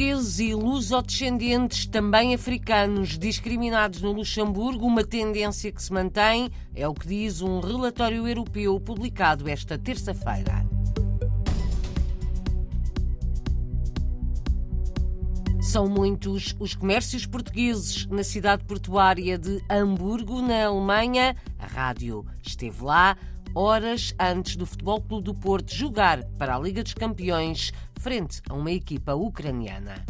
portugueses e lusodescendentes, também africanos, discriminados no Luxemburgo, uma tendência que se mantém, é o que diz um relatório europeu publicado esta terça-feira. São muitos os comércios portugueses na cidade portuária de Hamburgo, na Alemanha. A rádio esteve lá horas antes do Futebol Clube do Porto jogar para a Liga dos Campeões frente a uma equipa ucraniana.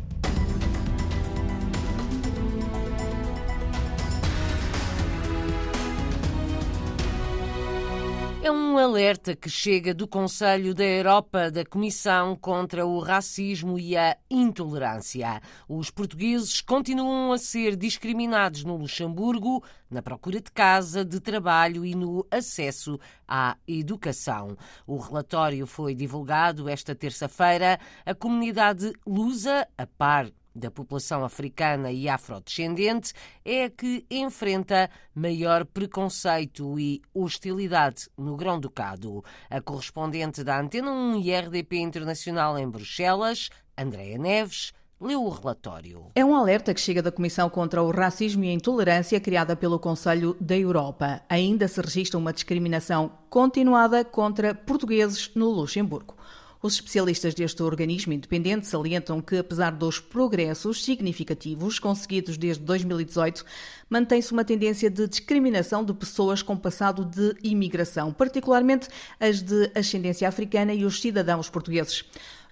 É um alerta que chega do Conselho da Europa da Comissão contra o Racismo e a Intolerância. Os portugueses continuam a ser discriminados no Luxemburgo, na procura de casa, de trabalho e no acesso à educação. O relatório foi divulgado esta terça-feira. A comunidade lusa, a par da população africana e afrodescendente é a que enfrenta maior preconceito e hostilidade no Grão-Ducado. A correspondente da Antena 1 e RDP Internacional em Bruxelas, Andréa Neves, leu o relatório. É um alerta que chega da Comissão contra o Racismo e a Intolerância criada pelo Conselho da Europa. Ainda se registra uma discriminação continuada contra portugueses no Luxemburgo. Os especialistas deste organismo independente salientam que, apesar dos progressos significativos conseguidos desde 2018, mantém-se uma tendência de discriminação de pessoas com passado de imigração, particularmente as de ascendência africana e os cidadãos portugueses.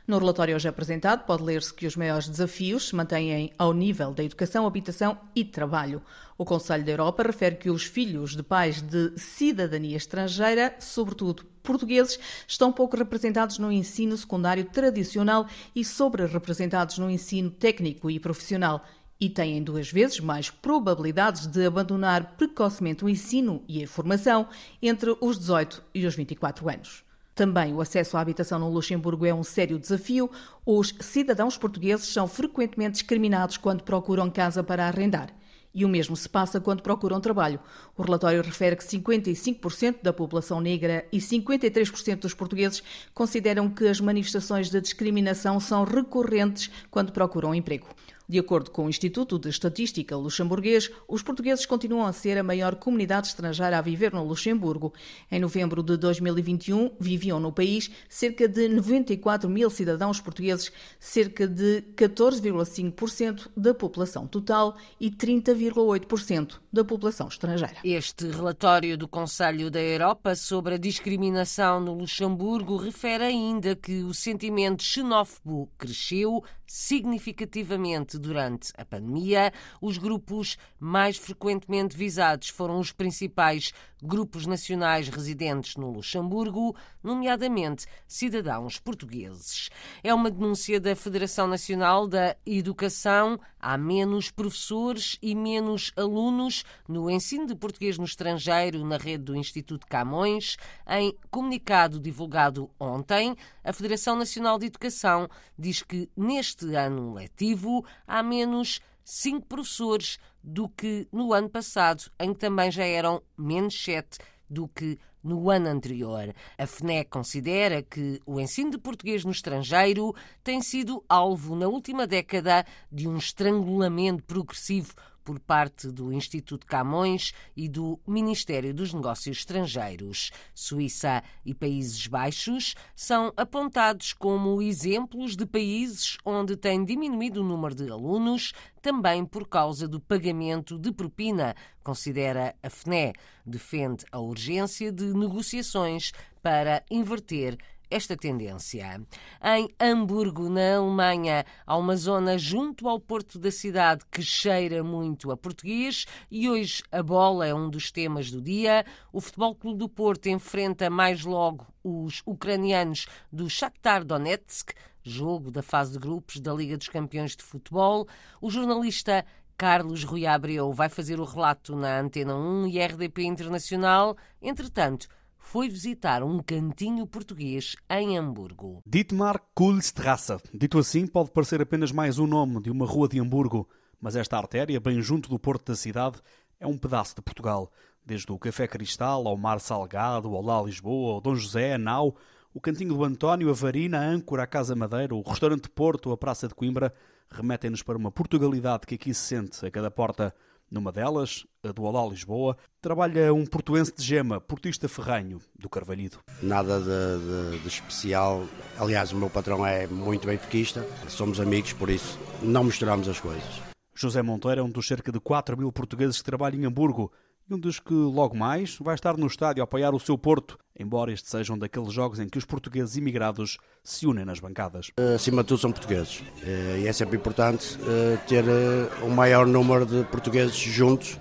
No relatório hoje apresentado, pode ler-se que os maiores desafios se mantêm ao nível da educação, habitação e trabalho. O Conselho da Europa refere que os filhos de pais de cidadania estrangeira, sobretudo portugueses, estão pouco representados no ensino secundário tradicional e sobre-representados no ensino técnico e profissional e têm duas vezes mais probabilidades de abandonar precocemente o ensino e a formação entre os 18 e os 24 anos. Também o acesso à habitação no Luxemburgo é um sério desafio. Os cidadãos portugueses são frequentemente discriminados quando procuram casa para arrendar. E o mesmo se passa quando procuram trabalho. O relatório refere que 55% da população negra e 53% dos portugueses consideram que as manifestações de discriminação são recorrentes quando procuram emprego. De acordo com o Instituto de Estatística luxemburguês, os portugueses continuam a ser a maior comunidade estrangeira a viver no Luxemburgo. Em novembro de 2021, viviam no país cerca de 94 mil cidadãos portugueses, cerca de 14,5% da população total e 30,8% da população estrangeira. Este relatório do Conselho da Europa sobre a discriminação no Luxemburgo refere ainda que o sentimento xenófobo cresceu significativamente durante a pandemia. Os grupos mais frequentemente visados foram os principais grupos nacionais residentes no Luxemburgo, nomeadamente cidadãos portugueses. É uma denúncia da Federação Nacional da Educação. Há menos professores e menos alunos no ensino de português no estrangeiro na rede do Instituto Camões. Em comunicado divulgado ontem, a Federação Nacional de Educação diz que neste ano letivo há menos cinco professores do que no ano passado, em que também já eram menos sete do que no ano anterior. A FNEC considera que o ensino de português no estrangeiro tem sido alvo, na última década, de um estrangulamento progressivo por parte do Instituto Camões e do Ministério dos Negócios Estrangeiros. Suíça e Países Baixos são apontados como exemplos de países onde tem diminuído o número de alunos, também por causa do pagamento de propina, considera a FNE. Defende a urgência de negociações para inverter esta tendência. Em Hamburgo, na Alemanha, há uma zona junto ao porto da cidade que cheira muito a português e hoje a bola é um dos temas do dia. O Futebol Clube do Porto enfrenta mais logo os ucranianos do Shakhtar Donetsk, jogo da fase de grupos da Liga dos Campeões de Futebol. O jornalista Carlos Rui Abreu vai fazer o relato na Antena 1 e RDP Internacional. Entretanto, foi visitar um cantinho português em Hamburgo. Dietmar Kulstrasse. Dito assim, pode parecer apenas mais um nome de uma rua de Hamburgo, mas esta artéria, bem junto do porto da cidade, é um pedaço de Portugal. Desde o Café Cristal ao Mar Salgado, ao Lá Lisboa, ao Dom José, a Nau, o Cantinho do António, a Varina, a Âncora, a Casa Madeira, o Restaurante Porto, a Praça de Coimbra, remetem-nos para uma Portugalidade que aqui se sente a cada porta. Numa delas, a do Olá Lisboa, trabalha um portuense de gema, portista ferranho, do Carvalhido. Nada de, de, de, especial. Aliás, o meu patrão é muito benfiquista, somos amigos, por isso não misturamos as coisas. José Monteiro é um dos cerca de 4 mil portugueses que trabalham em Hamburgo e um dos que, logo mais, vai estar no estádio a apoiar o seu Porto, embora estes sejam daqueles jogos em que os portugueses imigrados se unem nas bancadas. Acima de tudo são portugueses eh, e é sempre importante eh, ter o eh, maior número de portugueses juntos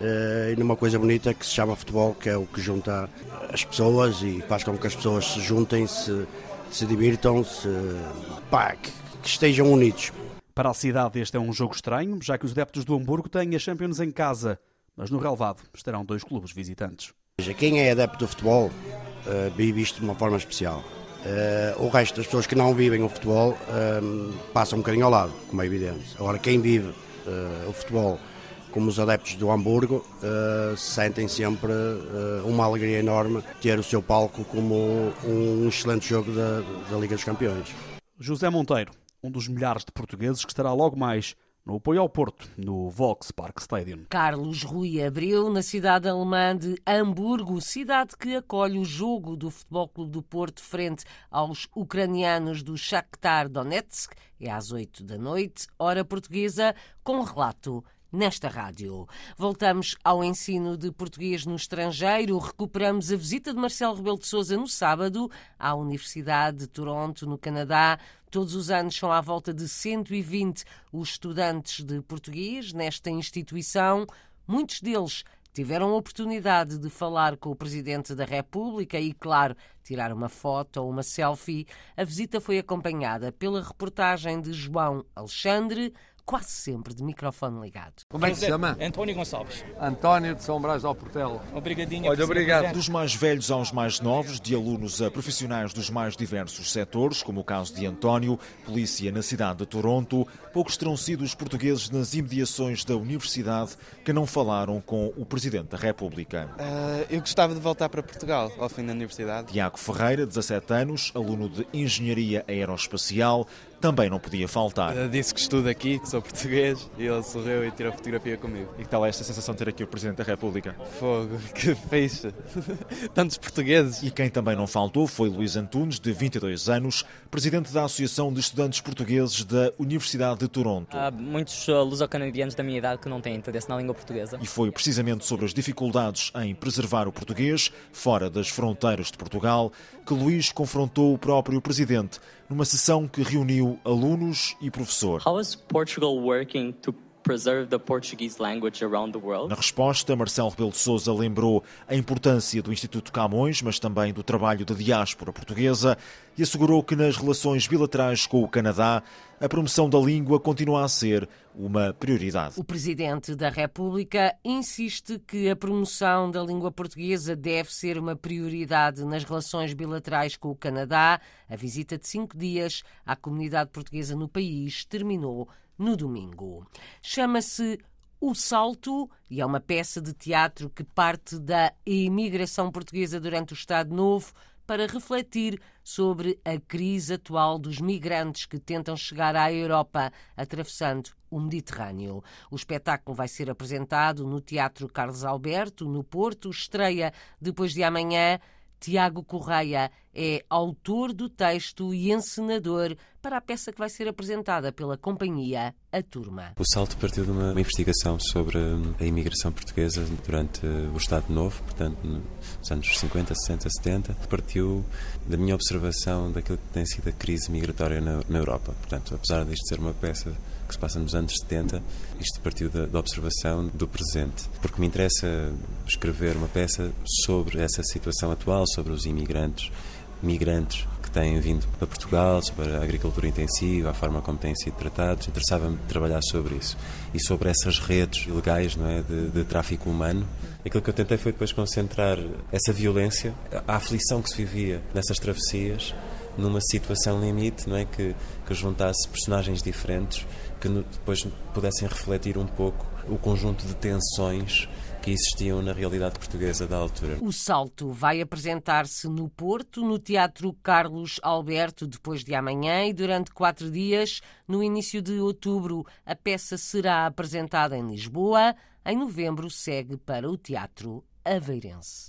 e numa coisa bonita que se chama futebol, que é o que junta as pessoas e faz com que as pessoas se juntem, se, se divirtam, se, pá, que, que estejam unidos. Para a cidade este é um jogo estranho, já que os adeptos do Hamburgo têm a Champions em casa mas no relevado estarão dois clubes visitantes. Quem é adepto do futebol uh, vive isto de uma forma especial. Uh, o resto das pessoas que não vivem o futebol uh, passam um bocadinho ao lado, como é evidente. Agora, quem vive uh, o futebol, como os adeptos do Hamburgo, sentem sempre uma alegria enorme ter o seu palco como um excelente jogo da, da Liga dos Campeões. José Monteiro, um dos milhares de portugueses que estará logo mais no apoio ao Porto, no Volkspark Stadium. Carlos Rui abriu na cidade alemã de Hamburgo, cidade que acolhe o jogo do Futebol Clube do Porto frente aos ucranianos do Shakhtar Donetsk. É às oito da noite, hora portuguesa, com relato nesta rádio. Voltamos ao ensino de português no estrangeiro. Recuperamos a visita de Marcelo Rebelo de Sousa no sábado à Universidade de Toronto, no Canadá. Todos os anos são à volta de 120 os estudantes de português nesta instituição. Muitos deles tiveram a oportunidade de falar com o Presidente da República e, claro, tirar uma foto ou uma selfie. A visita foi acompanhada pela reportagem de João Alexandre, quase sempre de microfone ligado. Como é que se chama? António Gonçalves. António de São Brás ao Portelo. Obrigadinho. Olha, obrigado. Dos mais velhos aos mais novos, de alunos a profissionais dos mais diversos setores, como o caso de António, polícia na cidade de Toronto, poucos terão sido os portugueses nas imediações da universidade que não falaram com o Presidente da República. Uh, eu gostava de voltar para Portugal ao fim da universidade. Tiago Ferreira, 17 anos, aluno de Engenharia Aeroespacial, também não podia faltar. Eu disse que estudo aqui, que sou português, e ele sorriu e tirou fotografia comigo. E que tal é esta sensação de ter aqui o Presidente da República? Fogo, que fixe. Tantos portugueses. E quem também não faltou foi Luís Antunes, de 22 anos, Presidente da Associação de Estudantes Portugueses da Universidade de Toronto. Há muitos uh, luso-canadianos da minha idade que não têm interesse na língua portuguesa. E foi precisamente sobre as dificuldades em preservar o português, fora das fronteiras de Portugal, que Luís confrontou o próprio Presidente numa sessão que reuniu alunos e professores. How is Portugal working to preserve the Portuguese language around the world? Na resposta, Marcelo Rebelo de Sousa lembrou a importância do Instituto Camões, mas também do trabalho da diáspora portuguesa e assegurou que nas relações bilaterais com o Canadá a promoção da língua continua a ser uma prioridade. O Presidente da República insiste que a promoção da língua portuguesa deve ser uma prioridade nas relações bilaterais com o Canadá. A visita de cinco dias à comunidade portuguesa no país terminou no domingo. Chama-se o Salto e é uma peça de teatro que parte da imigração portuguesa durante o Estado Novo para refletir sobre a crise atual dos migrantes que tentam chegar à Europa atravessando o Mediterrâneo. O espetáculo vai ser apresentado no Teatro Carlos Alberto, no Porto, estreia depois de amanhã. Tiago Correia é autor do texto e encenador para a peça que vai ser apresentada pela companhia A Turma. O salto partiu de uma investigação sobre a imigração portuguesa durante o Estado Novo, portanto, nos anos 50, 60, 70. Partiu da minha observação daquilo que tem sido a crise migratória na, na Europa. Portanto, apesar disto ser uma peça que se passa nos anos 70, isto partiu da, da, observação do presente, porque me interessa escrever uma peça sobre essa situação atual, sobre os imigrantes, migrantes que têm vindo para Portugal, sobre a agricultura intensiva, a forma como têm sido tratados. Interessava-me trabalhar sobre isso e sobre essas redes ilegais não é, de, de tráfico humano. Aquilo que eu tentei foi depois concentrar essa violência, a aflição que se vivia nessas travessias, numa situação limite, não é, que, que juntasse personagens diferentes que depois pudessem refletir um pouco o conjunto de tensões que existiam na realidade portuguesa da altura. O Salto vai apresentar-se no Porto, no Teatro Carlos Alberto, depois de amanhã e durante quatro dias. No início de outubro, a peça será apresentada em Lisboa. Em novembro, segue para o Teatro Aveirense.